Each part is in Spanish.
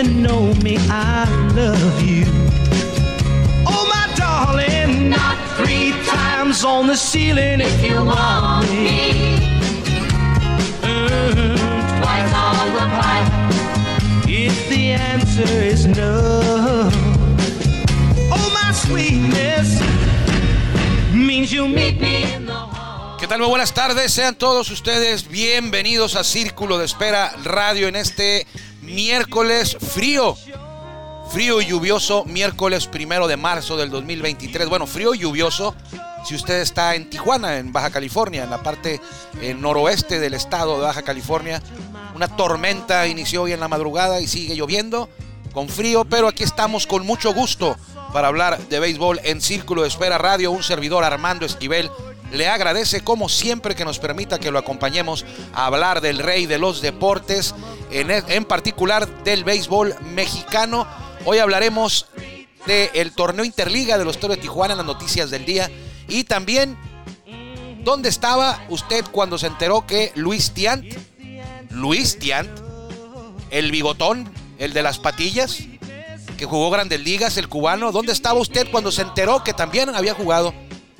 even know me. I love you. Oh, my darling, not three times on the ceiling if you want me. Mm, twice on the pipe. If the answer is no, oh, my sweetness means you meet me in the hall. ¿Qué tal? Muy buenas tardes, sean todos ustedes bienvenidos a Círculo de Espera Radio en este miércoles frío. Frío y lluvioso, miércoles primero de marzo del 2023. Bueno, frío y lluvioso si usted está en Tijuana, en Baja California, en la parte eh, noroeste del estado de Baja California. Una tormenta inició hoy en la madrugada y sigue lloviendo con frío, pero aquí estamos con mucho gusto para hablar de béisbol en Círculo de Espera Radio. Un servidor Armando Esquivel le agradece como siempre que nos permita que lo acompañemos a hablar del rey de los deportes, en, en particular del béisbol mexicano. Hoy hablaremos del torneo Interliga de los Toros de Tijuana, las noticias del día. Y también, ¿dónde estaba usted cuando se enteró que Luis Tiant, Luis Tiant, el bigotón, el de las patillas, que jugó grandes ligas, el cubano, ¿dónde estaba usted cuando se enteró que también había jugado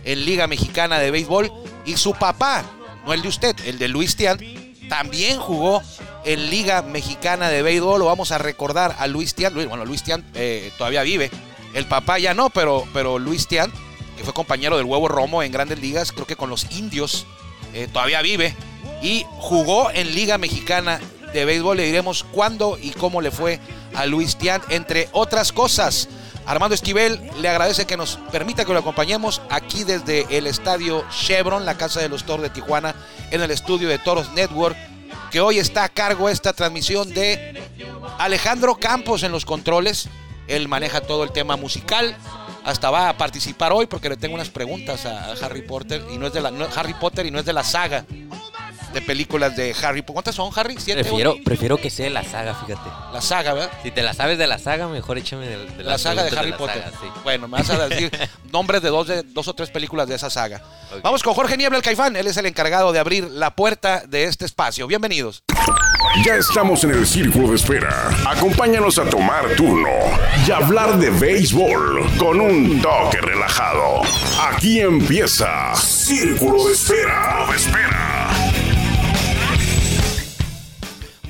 en Liga Mexicana de Béisbol? Y su papá, no el de usted, el de Luis Tiant, también jugó en Liga Mexicana de Béisbol. Lo vamos a recordar a Luis Tiant. Bueno, Luis Tiant eh, todavía vive. El papá ya no, pero, pero Luis Tiant, que fue compañero del huevo Romo en grandes ligas, creo que con los indios, eh, todavía vive. Y jugó en Liga Mexicana de Béisbol. Le diremos cuándo y cómo le fue a Luis Tiant, entre otras cosas. Armando Esquivel le agradece que nos permita que lo acompañemos aquí desde el estadio Chevron, la casa de los Toros de Tijuana, en el estudio de Toros Network, que hoy está a cargo esta transmisión de Alejandro Campos en los controles. Él maneja todo el tema musical. Hasta va a participar hoy porque le tengo unas preguntas a Harry Potter y no es de la no, Harry Potter y no es de la saga de películas de Harry. ¿Cuántas son, Harry? ¿Siete? Prefiero, ocho? prefiero que sea la saga, fíjate. La saga, ¿verdad? Si te la sabes de la saga, mejor échame de, de La las saga de Harry la Potter. saga, sí. Bueno, me vas a decir nombres de dos, de dos o tres películas de esa saga. Vamos con Jorge Niebla, el Caifán. Él es el encargado de abrir la puerta de este espacio. Bienvenidos. Ya estamos en el círculo de espera. Acompáñanos a tomar turno y hablar de béisbol con un toque relajado. Aquí empieza Círculo de Espera. De espera.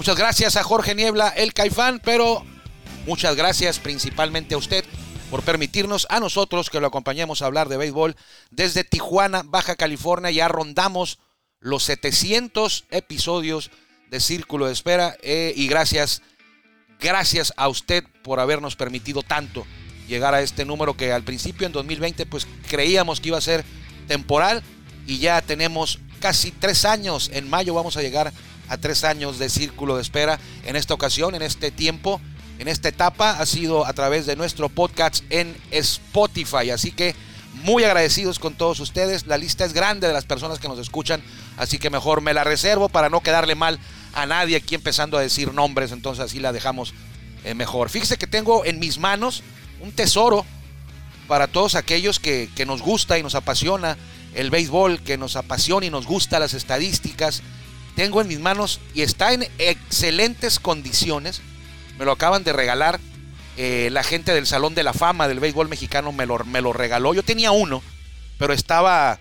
Muchas gracias a Jorge Niebla, el Caifán, pero muchas gracias principalmente a usted por permitirnos a nosotros que lo acompañemos a hablar de béisbol desde Tijuana, Baja California. Ya rondamos los 700 episodios de Círculo de Espera eh, y gracias, gracias a usted por habernos permitido tanto llegar a este número que al principio en 2020 pues creíamos que iba a ser temporal y ya tenemos casi tres años. En mayo vamos a llegar a tres años de círculo de espera. En esta ocasión, en este tiempo, en esta etapa, ha sido a través de nuestro podcast en Spotify. Así que muy agradecidos con todos ustedes. La lista es grande de las personas que nos escuchan, así que mejor me la reservo para no quedarle mal a nadie aquí empezando a decir nombres, entonces así la dejamos eh, mejor. Fíjese que tengo en mis manos un tesoro para todos aquellos que, que nos gusta y nos apasiona el béisbol, que nos apasiona y nos gusta las estadísticas. Tengo en mis manos y está en excelentes condiciones. Me lo acaban de regalar. eh, la gente del Salón de la Fama del béisbol mexicano me lo, me lo regaló. Yo tenía uno, pero estaba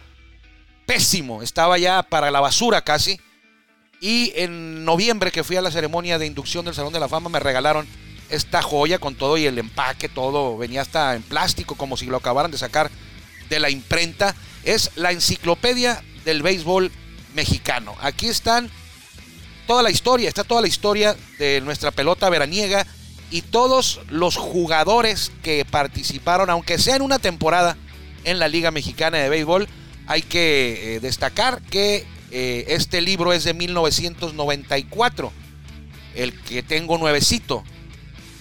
pésimo. Estaba ya para la basura casi. Y en noviembre que fui a la ceremonia de inducción del Salón de la Fama me regalaron esta joya con todo y el empaque, todo venía hasta en plástico como si lo acabaran de sacar de la imprenta. Es la enciclopedia del béisbol mexicano. Aquí están toda la historia, está toda la historia de nuestra pelota veraniega y todos los jugadores que participaron, aunque sea en una temporada en la Liga Mexicana de Béisbol, hay que eh, destacar que eh, este libro es de 1994, el que tengo nuevecito,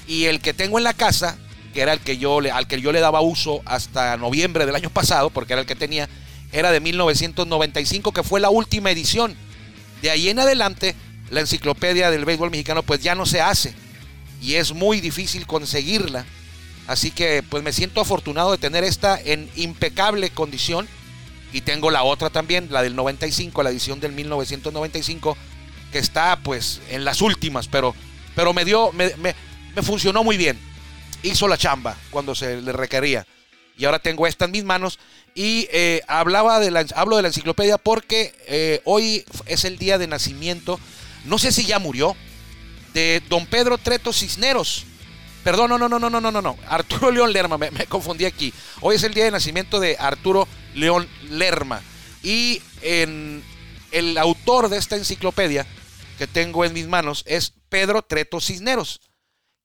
y el que tengo en la casa, que era el que yo le, al que yo le daba uso hasta noviembre del año pasado, porque era el que tenía, era de 1995, que fue la última edición. De ahí en adelante, la enciclopedia del béisbol mexicano pues ya no se hace. y es muy difícil conseguirla. Así que pues me siento afortunado de tener esta en impecable condición. Y tengo la otra también, la del 95, la edición del 1995, que está pues en las últimas, pero, pero me dio, me, me- me funcionó muy bien. Hizo la chamba cuando se le requería. Y ahora tengo esta en mis manos. Y eh, hablaba de hablo de la enciclopedia porque eh, hoy es el día de nacimiento, no sé si ya murió, de don Pedro Treto Cisneros. Perdón, no, no, no, no, no, no, no, Arturo León Lerma, me, confundí aquí. Hoy es el día de nacimiento de Arturo León Lerma. Y el autor de esta enciclopedia que tengo en mis manos es Pedro Treto Cisneros,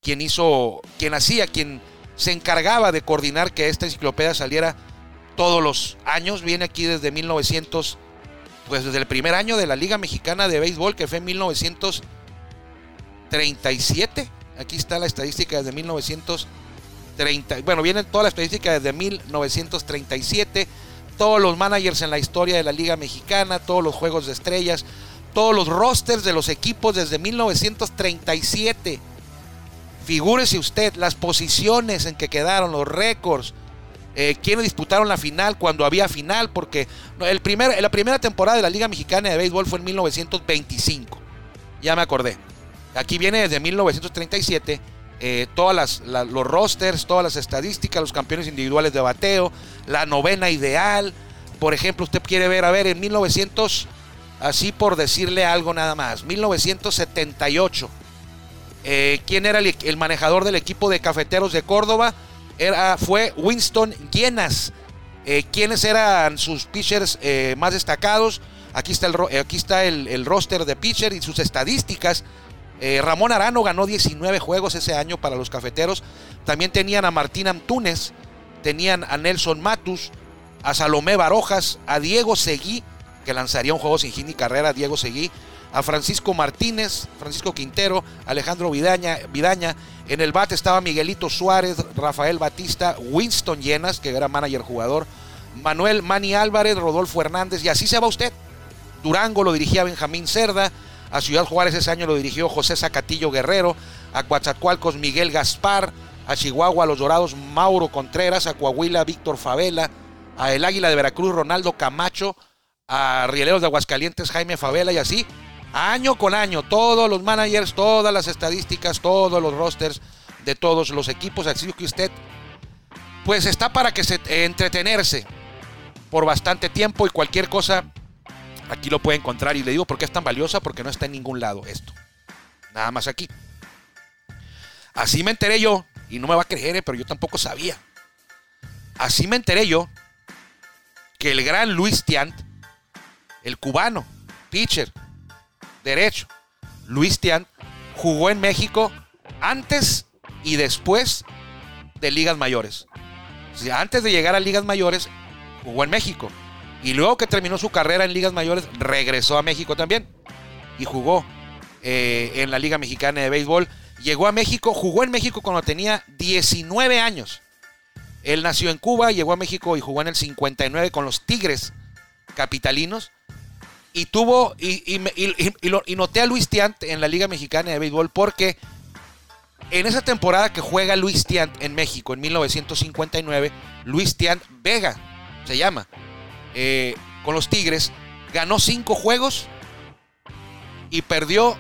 quien hizo, quien hacía, quien se encargaba de coordinar que esta enciclopedia saliera todos los años. Viene aquí desde 1900, pues desde el primer año de la Liga Mexicana de Béisbol, que fue en 1937. Aquí está la estadística desde 1930. Bueno, viene toda la estadística desde 1937. Todos los managers en la historia de la Liga Mexicana, todos los juegos de estrellas, todos los rosters de los equipos desde 1937. Figúrese usted las posiciones en que quedaron, los récords, eh, quienes disputaron la final cuando había final, porque el primer, la primera temporada de la Liga Mexicana de Béisbol fue en 1925. Ya me acordé. Aquí viene desde 1937 eh, todas las, la- los rosters, todas las estadísticas, los campeones individuales de bateo, la novena ideal. Por ejemplo, usted quiere ver, a ver, en 1900, así por decirle algo nada más, 1978. Eh, ¿Quién era el, el manejador del equipo de cafeteros de Córdoba? Era, fue Winston Llenas. Eh, ¿Quiénes eran sus pitchers eh, más destacados? Aquí está, el, eh, aquí está el, el roster de pitcher y sus estadísticas. Eh, Ramón Arano ganó 19 juegos ese año para los cafeteros. También tenían a Martín Antunes, tenían a Nelson Matus, a Salomé Barojas, a Diego Seguí, que lanzaría un juego sin hit ni carrera, Diego Seguí, a Francisco Martínez, Francisco Quintero, Alejandro Vidaña, Vidaña. En el bate estaba Miguelito Suárez, Rafael Batista, Winston Llenas, que era manager jugador, Manuel Mani Álvarez, Rodolfo Hernández, y así se va usted. Durango lo dirigía Benjamín Cerda, a Ciudad Juárez ese año lo dirigió José Zacatillo Guerrero, a Coatzacoalcos Miguel Gaspar, a Chihuahua Los Dorados Mauro Contreras, a Coahuila Víctor Favela, a El Águila de Veracruz Ronaldo Camacho, a Rieleros de Aguascalientes Jaime Favela y así, año con año, todos los managers, todas las estadísticas, todos los rosters de todos los equipos, así que usted pues está para que se entretenerse por bastante tiempo y cualquier cosa aquí lo puede encontrar y le digo por qué es tan valiosa porque no está en ningún lado esto. Nada más aquí. Así me enteré yo y no me va a creer, eh, pero yo tampoco sabía. Así me enteré yo que el gran Luis Tiant, el cubano, pitcher, derecho, Luis Tiant, jugó en México antes y después de ligas mayores. O sea, antes de llegar a ligas mayores, jugó en México. Y luego que terminó su carrera en ligas mayores, regresó a México también. Y jugó eh, en la Liga Mexicana de Béisbol. Llegó a México, jugó en México cuando tenía 19 años. Él nació en Cuba, llegó a México y jugó en el 59 con los Tigres capitalinos. Y tuvo, y, y y noté a Luis Tiant en la Liga Mexicana de Béisbol porque en esa temporada que juega Luis Tiant en México en 1959, Luis Tiant Vega se llama, eh, con los Tigres, ganó cinco juegos y perdió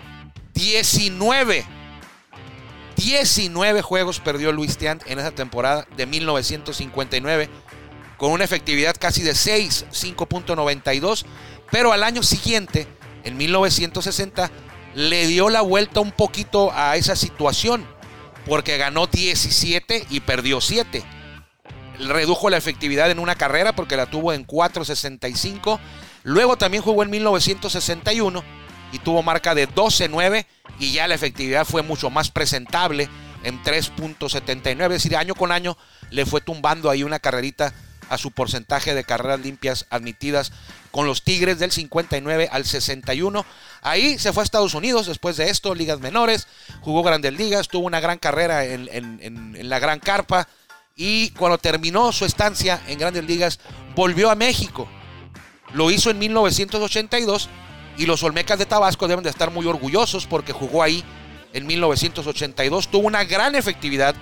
19. 19 juegos perdió Luis Tiant en esa temporada de 1959 con una efectividad casi de 6, 5.92, pero al año siguiente, en 1960, le dio la vuelta un poquito a esa situación, porque ganó 17 y perdió 7. Redujo la efectividad en una carrera porque la tuvo en 4.65. Luego también jugó en 1961 y tuvo marca de 12-9 y ya la efectividad fue mucho más presentable en 3.79. Es decir, año con año le fue tumbando ahí una carrerita a su porcentaje de carreras limpias admitidas con los Tigres del 59 al 61. Ahí se fue a Estados Unidos después de esto, ligas menores, jugó grandes ligas, tuvo una gran carrera en, en- en- la gran carpa y cuando terminó su estancia en grandes ligas volvió a México. Lo hizo en 1982 y los Olmecas de Tabasco deben de estar muy orgullosos porque jugó ahí en 1982. Tuvo una gran efectividad,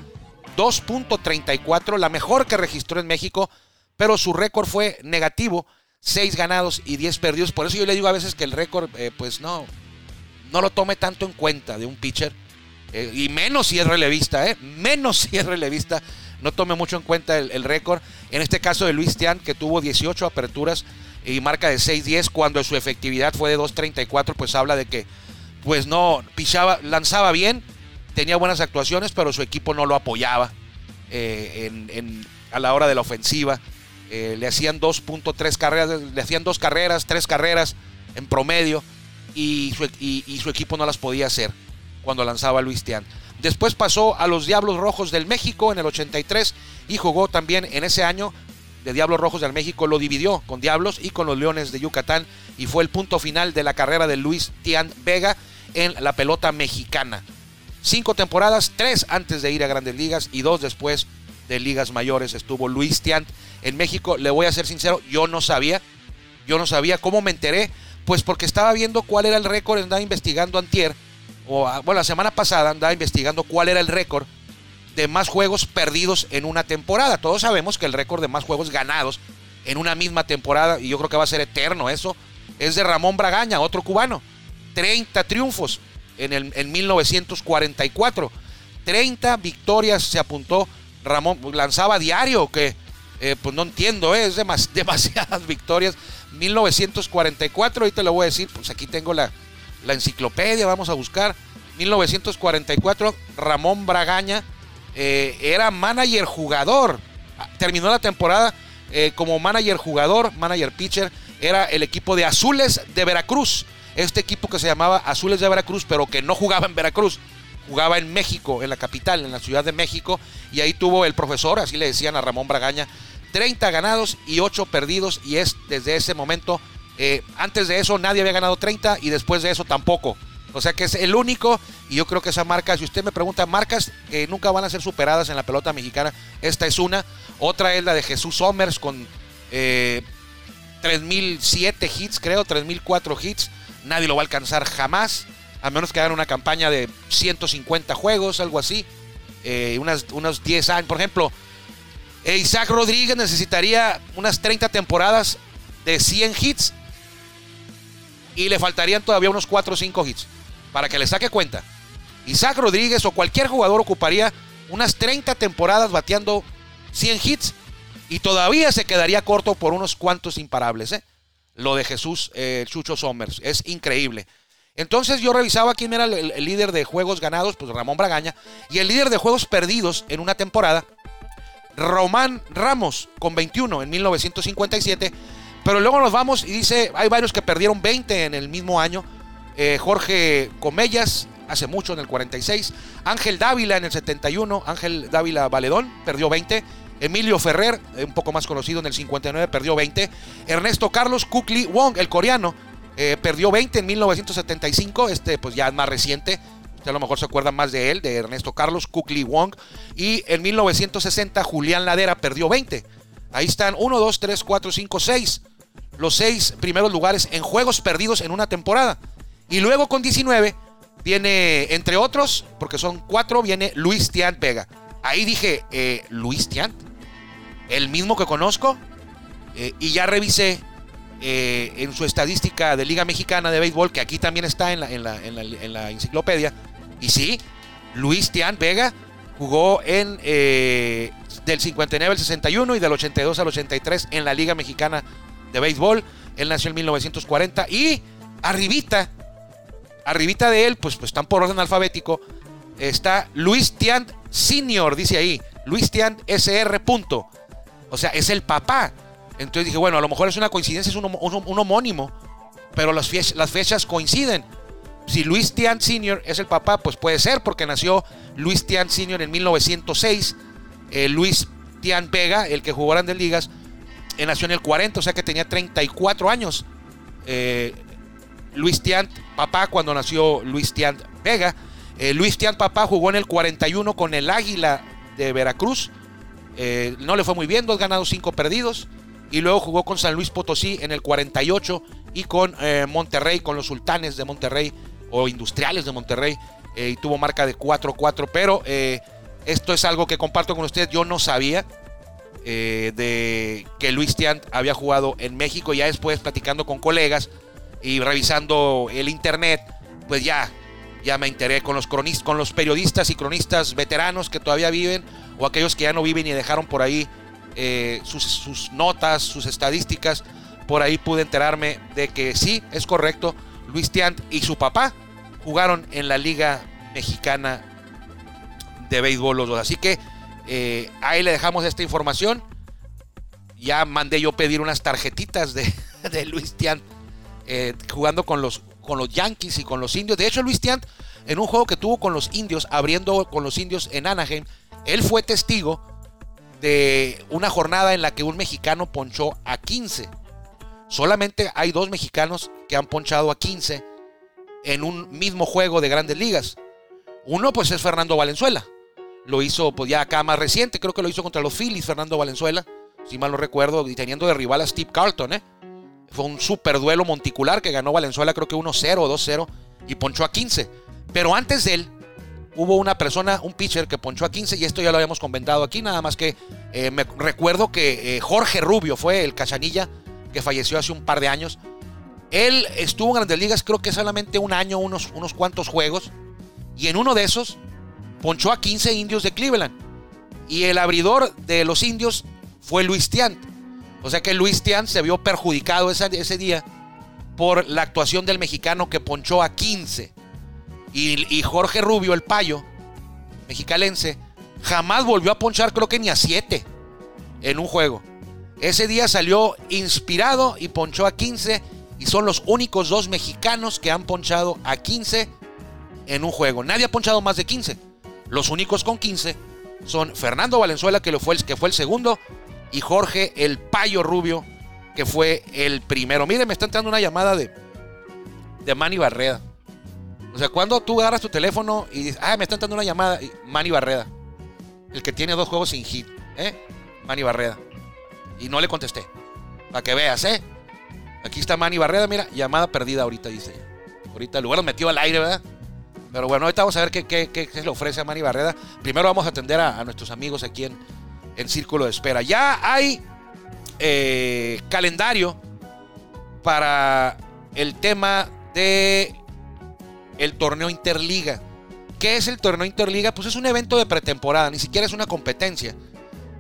2.34, la mejor que registró en México, pero su récord fue negativo, 6 ganados y 10 perdidos. Por eso yo le digo a veces que el récord, eh, pues no, no lo tome tanto en cuenta de un pitcher. eh, y menos si es relevista, ¿eh? Menos si es relevista. No tome mucho en cuenta el, récord. En este caso de Luis Tian, que tuvo 18 aperturas y marca de 6-10, cuando su efectividad fue de 2.34, pues habla de que, pues no, pichaba, lanzaba bien, tenía buenas actuaciones, pero su equipo no lo apoyaba eh, en- a la hora de la ofensiva. Eh, le hacían 2.3 carreras, le hacían dos carreras, tres carreras en promedio y su, y- y su equipo no las podía hacer cuando lanzaba Luis Tian. Después pasó a los Diablos Rojos del México en el 83 y jugó también en ese año de Diablos Rojos del México. Lo dividió con Diablos y con los Leones de Yucatán y fue el punto final de la carrera de Luis Tian Vega en la pelota mexicana. Cinco temporadas, tres antes de ir a Grandes Ligas y dos después de Ligas Mayores estuvo Luis Tiant en México. Le voy a ser sincero, yo no sabía, yo no sabía cómo me enteré, pues porque estaba viendo cuál era el récord, andaba investigando antier, o ah, bueno, la semana pasada andaba investigando cuál era el récord de más juegos perdidos en una temporada. Todos sabemos que el récord de más juegos ganados en una misma temporada, y yo creo que va a ser eterno eso, es de Ramón Bragaña, otro cubano. 30 triunfos en, el, en 1944. 30 victorias se apuntó Ramón. Lanzaba diario, que eh, pues no entiendo, eh, es demas- demasiadas victorias. 1944, ahorita le voy a decir, pues aquí tengo la, la enciclopedia, vamos a buscar. 1944, Ramón Bragaña eh, era manager jugador. Ah, Terminó la temporada como manager jugador, manager pitcher. Era el equipo de Azules de Veracruz. Este equipo que se llamaba Azules de Veracruz, pero que no jugaba en Veracruz. Jugaba en México, en la capital, en la Ciudad de México. Y ahí tuvo el profesor, así le decían a Ramón Bragaña, 30 ganados y 8 perdidos. Y es desde ese momento, eh, antes de eso nadie había ganado 30 y después de eso tampoco. O sea que es el único, y yo creo que esa marca, si usted me pregunta, marcas que nunca van a ser superadas en la pelota mexicana, esta es una. Otra es la de Jesús Somers con eh, 3007 hits, creo, 3004 hits. Nadie lo va a alcanzar jamás, a menos que hagan una campaña de 150 juegos, algo así. Eh, unas, unos 10 años, por ejemplo, eh, Isaac Rodríguez necesitaría unas 30 temporadas de 100 hits y le faltarían todavía unos 4 o 5 hits para que le saque cuenta. Isaac Rodríguez o cualquier jugador ocuparía unas 30 temporadas bateando 100 hits y todavía se quedaría corto por unos cuantos imparables. ¿eh? Lo de Jesús eh, Chucho Somers es increíble. Entonces yo revisaba quién era el, líder de juegos ganados, pues Ramón Bragaña, y el líder de juegos perdidos en una temporada, Román Ramos, con 21 en 1957. Pero luego nos vamos y dice, hay varios que perdieron 20 en el mismo año. Eh, Jorge Comellas, hace mucho, en el 46. Ángel Dávila en el 71. Ángel Dávila Valedón, perdió 20. Emilio Ferrer, eh, un poco más conocido en el 59, perdió 20. Ernesto Carlos Kukli Wong, el coreano, eh, perdió 20 en 1975. Este, pues ya es más reciente. Usted a lo mejor se acuerda más de él, de Ernesto Carlos Kukli Wong. Y en 1960, Julián Ladera perdió 20. Ahí están 1, 2, 3, 4, 5, 6. Los seis primeros lugares en juegos perdidos en una temporada. Y luego con 19 viene, entre otros, porque son cuatro, viene Luis Tiant Vega. Ahí dije, eh, Luis Tiant, el mismo que conozco. Eh, y ya revisé eh, en su estadística de Liga Mexicana de Béisbol, que aquí también está en la, en la- en la- en la enciclopedia. Y sí, Luis Tiant Vega jugó en eh, del 59 al 61 y del 82 al 83 en la Liga Mexicana de Béisbol. Él nació en 1940 y arribita, arribita de él, pues, pues están por orden alfabético, está Luis Tiant Senior, dice ahí, Luis Tiant SR. Punto. O sea, es el papá. Entonces dije, bueno, a lo mejor es una coincidencia, es un, un- homónimo, pero las, fech- las fechas coinciden. Si Luis Tiant Sr. es el papá, pues puede ser, porque nació Luis Tiant Sr. en 1906. eh, Luis Tiant Vega, el que jugó Grandes Ligas, eh, nació en el 40, o sea que tenía 34 años. Eh, Luis Tiant, papá, cuando nació Luis Tiant Vega. Eh, Luis Tiant, papá, jugó en el 41 con el Águila de Veracruz. No le fue muy bien, dos ganados, cinco perdidos. Y luego jugó con San Luis Potosí en el 48 y con eh, Monterrey, con los Sultanes de Monterrey o Industriales de Monterrey eh, y tuvo marca de 4-4, pero eh, esto es algo que comparto con ustedes. Yo no sabía de que Luis Tiant había jugado en México. Ya después, platicando con colegas y revisando el internet, pues ya, ya me enteré con los, cronistas, con los periodistas y cronistas veteranos que todavía viven o aquellos que ya no viven y dejaron por ahí eh, sus, notas, sus estadísticas. Por ahí pude enterarme de que sí, es correcto. Luis Tiant y su papá jugaron en la Liga Mexicana de Béisbol los dos. Así que eh, ahí le dejamos esta información. Ya mandé yo pedir unas tarjetitas de, de Luis Tiant eh, jugando con los, con los Yankees y con los indios. De hecho, Luis Tiant, en un juego que tuvo con los indios, abriendo con los indios en Anaheim, él fue testigo de una jornada en la que un mexicano ponchó a 15. Solamente hay dos mexicanos que han ponchado a 15 en un mismo juego de grandes ligas. Uno pues es Fernando Valenzuela. Lo hizo pues ya acá más reciente, creo que lo hizo contra los Phillies Fernando Valenzuela, si mal no recuerdo, y teniendo de rival a Steve Carlton, ¿eh? Fue un super duelo monticular que ganó Valenzuela creo que 1-0 o 2-0 y ponchó a 15. Pero antes de él hubo una persona, un pitcher que ponchó a 15 y esto ya lo habíamos comentado aquí, nada más que eh, me recuerdo que eh, Jorge Rubio fue el cachanilla que falleció hace un par de años. Él estuvo en Grandes Ligas creo que solamente un año, unos, unos cuantos juegos. Y en uno de esos ponchó a 15 indios de Cleveland. Y el abridor de los indios fue Luis Tiant. O sea que Luis Tiant se vio perjudicado ese, ese día por la actuación del mexicano que ponchó a 15. Y, Jorge Rubio, el payo, mexicalense, jamás volvió a ponchar creo que ni a 7 en un juego. Ese día salió inspirado y ponchó a 15 y son los únicos dos mexicanos que han ponchado a 15 en un juego. Nadie ha ponchado más de 15. Los únicos con 15 son Fernando Valenzuela, que, fue, el, segundo, y Jorge el Payo Rubio, que fue el primero. Miren, me está entrando una llamada de, de Manny Barreda. O sea, cuando tú agarras tu teléfono y dices, ah, me está entrando una llamada, Manny Barreda, el que tiene dos juegos sin hit, ¿eh? Manny Barreda. Y no le contesté. Para que veas, ¿eh? Aquí está Manny Barreda, mira, llamada perdida ahorita, dice. Ahorita el lugar lo metió al aire, ¿verdad? Pero bueno, ahorita vamos a ver qué, qué, qué, le ofrece a Manny Barreda. Primero vamos a atender a, a nuestros amigos aquí en, en, Círculo de Espera. Ya hay eh, calendario para el tema de el torneo Interliga. ¿Qué es el torneo Interliga? Pues es un evento de pretemporada, ni siquiera es una competencia.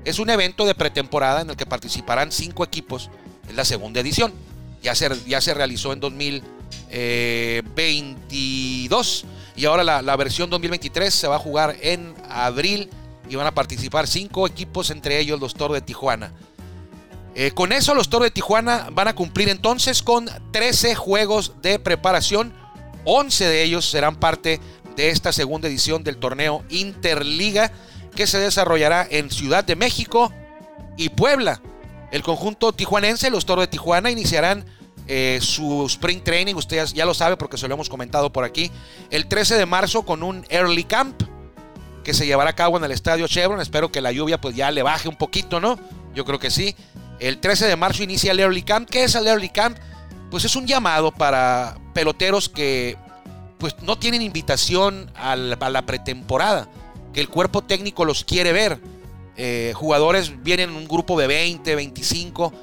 Es un evento de pretemporada en el que participarán cinco equipos. Es la segunda edición. Ya se, ya se realizó en 2022 y ahora la, la, versión 2023 se va a jugar en abril y van a participar cinco equipos, entre ellos los Toros de Tijuana. Eh, con eso los Toros de Tijuana van a cumplir entonces con 13 juegos de preparación. 11 de ellos serán parte de esta segunda edición del torneo Interliga que se desarrollará en Ciudad de México y Puebla. El conjunto tijuanense, los Toros de Tijuana, iniciarán eh, su Spring Training, usted ya, ya, lo sabe porque se lo hemos comentado por aquí, el 13 de marzo con un Early Camp que se llevará a cabo en el Estadio Chevron. Espero que la lluvia pues ya le baje un poquito, ¿no? Yo creo que sí. El 13 de marzo inicia el Early Camp. ¿Qué es el Early Camp? Pues es un llamado para peloteros que pues no tienen invitación a la, a la pretemporada, que el cuerpo técnico los quiere ver. Eh, jugadores vienen en un grupo de 20, 25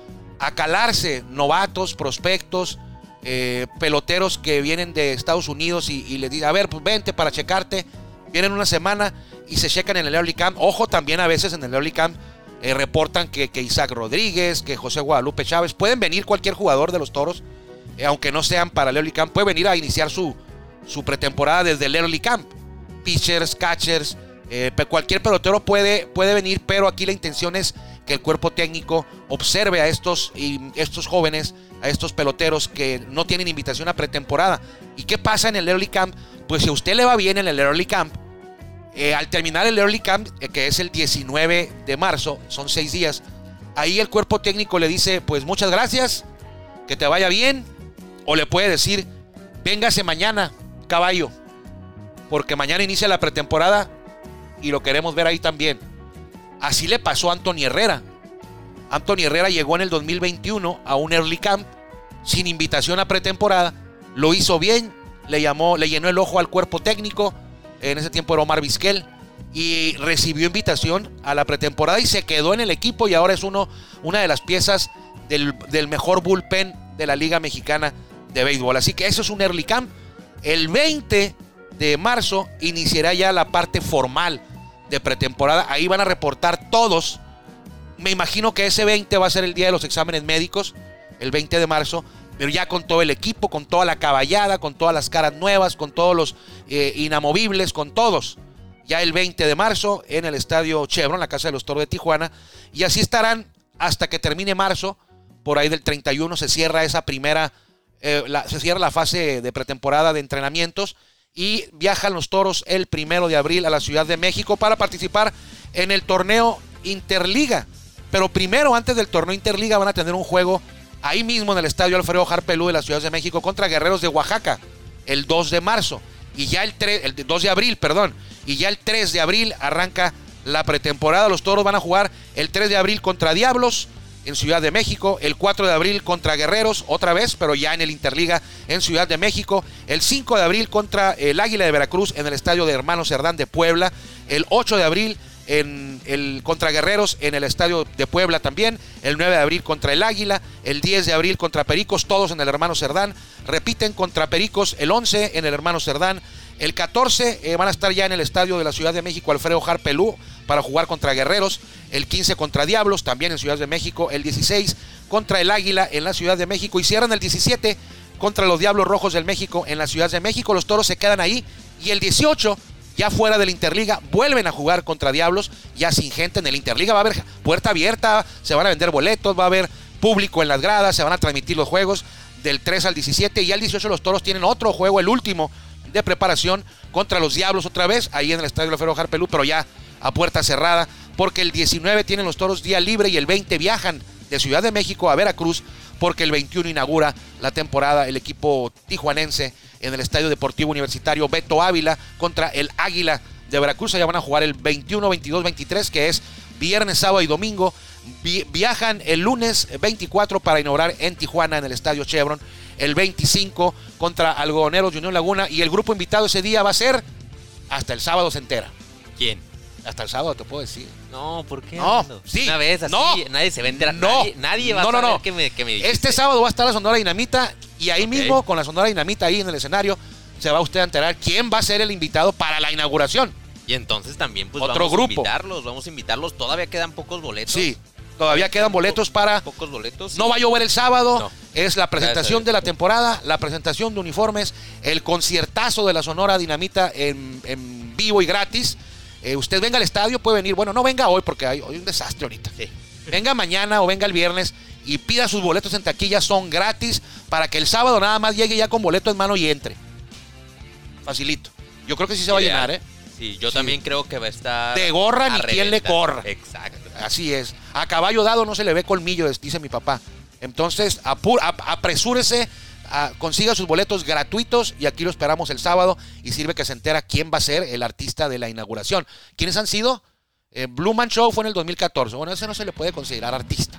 a calarse, novatos, prospectos, eh, peloteros que vienen de Estados Unidos y, y les dicen, a ver, pues vente para checarte. Vienen una semana y se checan en el Early Camp. Ojo, también a veces en el Early Camp eh, reportan que, que, Isaac Rodríguez, que José Guadalupe Chávez, pueden venir cualquier jugador de los toros, eh, aunque no sean para el Early Camp, puede venir a iniciar su, su pretemporada desde el Early Camp. Pitchers, catchers, eh, cualquier pelotero puede, puede venir, pero aquí la intención es que el cuerpo técnico observe a estos, estos jóvenes, a estos peloteros que no tienen invitación a pretemporada. ¿Y qué pasa en el Early Camp? Pues si a usted le va bien en el Early Camp, eh, al terminar el Early Camp, que es el 19 de marzo, son seis días, ahí el cuerpo técnico le dice, pues muchas gracias, que te vaya bien, o le puede decir, véngase mañana, caballo, porque mañana inicia la pretemporada y lo queremos ver ahí también. Así le pasó a Anthony Herrera. Anthony Herrera llegó en el 2021 a un early camp sin invitación a pretemporada. Lo hizo bien, le llamó, le llenó el ojo al cuerpo técnico en ese tiempo era Omar Vizquel, y recibió invitación a la pretemporada y se quedó en el equipo y ahora es uno, una de las piezas del, del mejor bullpen de la Liga Mexicana de Béisbol. Así que eso es un early camp. El 20 de marzo iniciará ya la parte formal de pretemporada. Ahí van a reportar todos. Me imagino que ese 20 va a ser el día de los exámenes médicos, el 20 de marzo, pero ya con todo el equipo, con toda la caballada, con todas las caras nuevas, con todos los eh, inamovibles, con todos. Ya el 20 de marzo en el estadio Chevron, la Casa de los Toros de Tijuana. Y así estarán hasta que termine marzo. Por ahí del 31 se cierra esa primera, eh, se cierra la fase de pretemporada de entrenamientos y viajan los toros el primero de abril a la Ciudad de México para participar en el torneo Interliga. Pero primero, antes del torneo Interliga, van a tener un juego ahí mismo en el estadio Alfredo Harpelú de la Ciudad de México contra Guerreros de Oaxaca el 2 de marzo. Y ya el, 3, el 2 de abril, perdón. Y ya el 3 de abril arranca la pretemporada. Los toros van a jugar el 3 de abril contra Diablos en Ciudad de México, el 4 de abril contra Guerreros, otra vez, pero ya en el Interliga en Ciudad de México, el 5 de abril contra el Águila de Veracruz en el Estadio de Hermanos Cerdán de Puebla, el 8 de abril en el contra Guerreros en el Estadio de Puebla también, el 9 de abril contra el Águila, el 10 de abril contra Pericos, todos en el Hermano Cerdán, repiten contra Pericos el 11 en el Hermano Cerdán, el 14 eh, van a estar ya en el Estadio de la Ciudad de México Alfredo Harpelú para jugar contra Guerreros, el 15 contra Diablos también en Ciudad de México, el 16 contra el Águila en la Ciudad de México y cierran el 17 contra los Diablos Rojos del México en la Ciudad de México, los Toros se quedan ahí y el 18 ya fuera de la Interliga, vuelven a jugar contra Diablos, ya sin gente en el Interliga, va a haber puerta abierta, se van a vender boletos, va a haber público en las gradas, se van a transmitir los juegos del 3 al 17 y ya el 18 los Toros tienen otro juego, el último de preparación contra los Diablos otra vez, ahí en el Estadio Alfredo Harpelú, pero ya a puerta cerrada, porque el 19 tienen los Toros día libre y el 20 viajan de Ciudad de México a Veracruz, porque el 21 inaugura la temporada el equipo tijuanense en el Estadio Deportivo Universitario Beto Ávila contra el Águila de Veracruz. Ya van a jugar el 21, 22, 23, que es viernes, sábado y domingo. Vi- viajan el lunes 24 para inaugurar en Tijuana en el Estadio Chevron. El 25 contra Algodoneros de Unión Laguna. Y el grupo invitado ese día va a ser hasta el sábado se entera. ¿Quién? Hasta el sábado te puedo decir. No, ¿por qué? No, Armando? sí, Una vez así, no, nadie se va a enterar. no, nadie, nadie va no, a no, saber no. que me, que me dijiste. Este sábado va a estar la Sonora Dinamita y ahí mismo con la Sonora Dinamita ahí en el escenario se va usted a enterar quién va a ser el invitado para la inauguración. Y entonces también, pues Otro vamos grupo. a invitarlos, vamos a invitarlos. Todavía quedan pocos boletos. Sí, todavía quedan boletos para... Pocos boletos. No va a llover el sábado, No. es la presentación de la temporada, la presentación de uniformes, el conciertazo de la Sonora Dinamita en, en vivo y gratis. Eh, usted venga al estadio, puede venir. Bueno, no venga hoy porque hay, un desastre ahorita. Sí. Venga mañana o venga el viernes y pida sus boletos en taquilla, son gratis para que el sábado nada más llegue ya con boleto en mano y entre. Facilito. Yo creo que sí se va a llenar, ¿eh? Sí, yo Sí. también creo que va a estar. De gorra ni quien le corra. Exacto. Así es. A caballo dado no se le ve colmillo, dice mi papá. Entonces, apu- ap- apresúrese, a- consiga sus boletos gratuitos y aquí lo esperamos el sábado y sirve que se entera quién va a ser el artista de la inauguración. ¿Quiénes han sido? Eh, Blue Man Show fue en el 2014. Bueno, ese no se le puede considerar artista.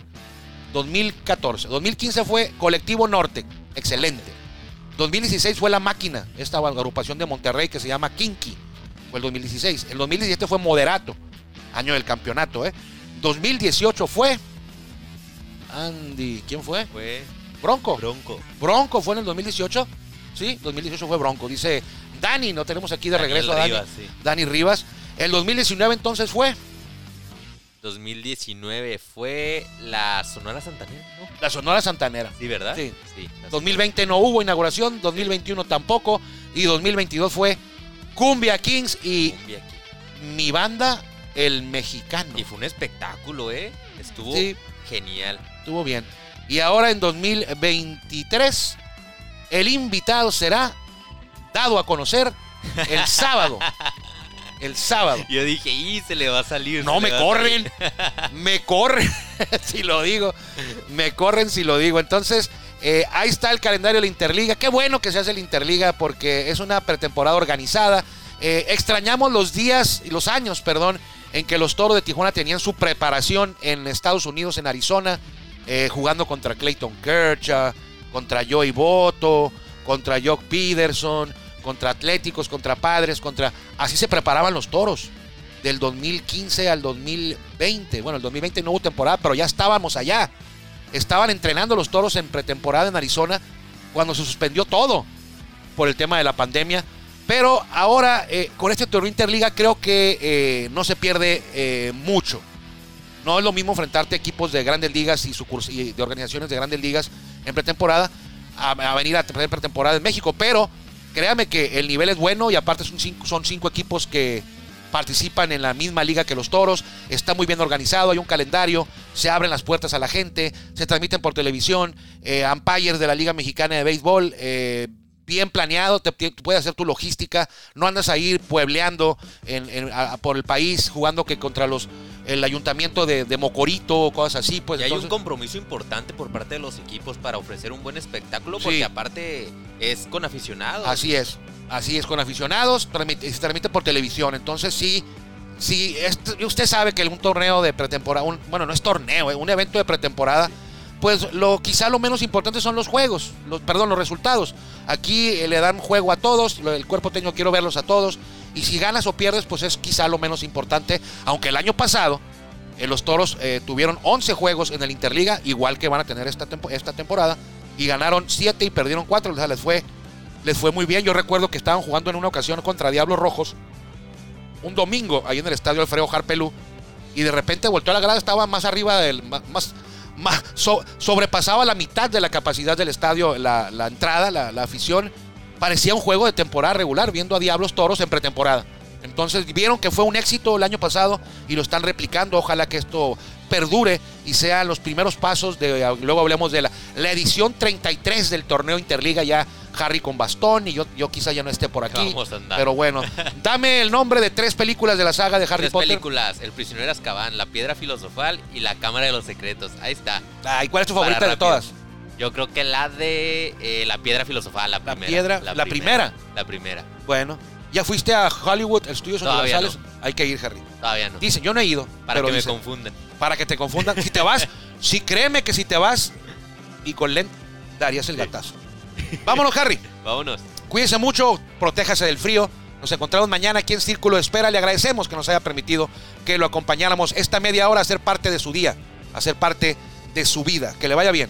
2014. 2015 fue Colectivo Norte. Excelente. 2016 fue La Máquina, esta agrupación de Monterrey que se llama Kinky. Fue el 2016. El 2017 fue Moderato, año del campeonato. ¿eh? 2018 fue. Andy, ¿quién fue? Fue Bronco. Bronco. Bronco fue en el 2018. Sí, 2018 fue Bronco. Dice Dani, no tenemos aquí de Daniel regreso a Dani. Rivas, sí. Dani Rivas. El 2019 entonces fue 2019 fue la Sonora Santanera, ¿no? la Sonora Santanera. Sí, ¿verdad? Sí. sí la 2020 no hubo inauguración, 2021 tampoco y 2022 fue Cumbia Kings y Cumbia mi banda El Mexicano. Y fue un espectáculo, ¿eh? Estuvo Sí. genial. Estuvo bien. Y ahora en 2023 el invitado será dado a conocer el sábado. El sábado. Yo dije, y se le va a salir. No me corren, me corren si lo digo, me corren si lo digo. Entonces, eh, ahí está el calendario de la Interliga. Qué bueno que se hace la Interliga porque es una pretemporada organizada. Eh, extrañamos los días y los años, perdón, en que los Toros de Tijuana tenían su preparación en Estados Unidos, en Arizona, eh, jugando contra Clayton Kershaw, contra Joey Boto, contra Jock Peterson, contra Atléticos, contra Padres, contra... Así se preparaban los toros del 2015 al 2020. Bueno, el 2020 no hubo temporada, pero ya estábamos allá. Estaban entrenando los toros en pretemporada en Arizona cuando se suspendió todo por el tema de la pandemia. Pero ahora, eh, con este torneo Interliga, creo que eh, no se pierde mucho. No es lo mismo enfrentarte a equipos de grandes ligas y, y de organizaciones de grandes ligas en pretemporada a, a venir a pretemporada en México. Pero créame que el nivel es bueno y aparte son cinco, equipos que participan en la misma liga que los toros. Está muy bien organizado, hay un calendario, se abren las puertas a la gente, se transmiten por televisión, eh, umpires de la Liga Mexicana de Béisbol. eh, bien planeado, te, puedes hacer tu logística, no andas ahí puebleando en- en- a- por el país, jugando que contra los el ayuntamiento de, de Mocorito o cosas así, pues y hay un compromiso importante por parte de los equipos para ofrecer un buen espectáculo, porque Sí. aparte es con aficionados. Así es, así es, con aficionados, transmite- se transmite por televisión. Entonces sí, sí, usted sabe que un torneo de pretemporada, un- bueno, no es torneo, eh, un evento de pretemporada, pues lo quizá lo menos importante son los juegos, los, perdón, los resultados. Aquí eh, le dan juego a todos, el cuerpo técnico quiero verlos a todos, y si ganas o pierdes, pues es quizá lo menos importante, aunque el año pasado eh, los toros eh, tuvieron 11 juegos en el Interliga, igual que van a tener esta, esta temporada, y ganaron 7 y perdieron 4, o sea, les fue, les fue muy bien. Yo recuerdo que estaban jugando en una ocasión contra Diablos Rojos, un domingo, ahí en el estadio Alfredo Harpelú, y de repente volteó a la grada, estaba más arriba del, más, más, so- sobrepasaba la mitad de la capacidad del estadio, la, la entrada, la, la afición. Parecía un juego de temporada regular, viendo a Diablos Toros en pretemporada. Entonces vieron que fue un éxito el año pasado y lo están replicando. Ojalá que esto perdure y sean los primeros pasos de, luego hablemos de la, la edición 33 del torneo Interliga, ya Harry con bastón y yo, yo quizá ya no esté por aquí. Vamos a andar. Pero bueno, dame el nombre de tres películas de la saga de Harry Tres Potter. películas, El prisionero de Azkaban, La piedra filosofal y La cámara de los secretos. Ahí está. Ay, ¿cuál es tu Para favorita de todas? Yo creo que la de eh, La piedra filosofal, la primera. piedra- la primera. La primera. Bueno, ¿ya fuiste a Hollywood, Estudios Todavía Universales? Hay que ir, Harry. Todavía no. Dicen, yo no he ido. Para pero que me dicen, confunden. para que te confundan. Si te vas, sí, créeme que si te vas y con lente, darías el gatazo. Vámonos, Harry. Vámonos. Cuídese mucho, protéjase del frío. Nos encontramos mañana aquí en Círculo de Espera. Le agradecemos que nos haya permitido que lo acompañáramos esta media hora a ser parte de su día, a ser parte de su vida. Que le vaya bien.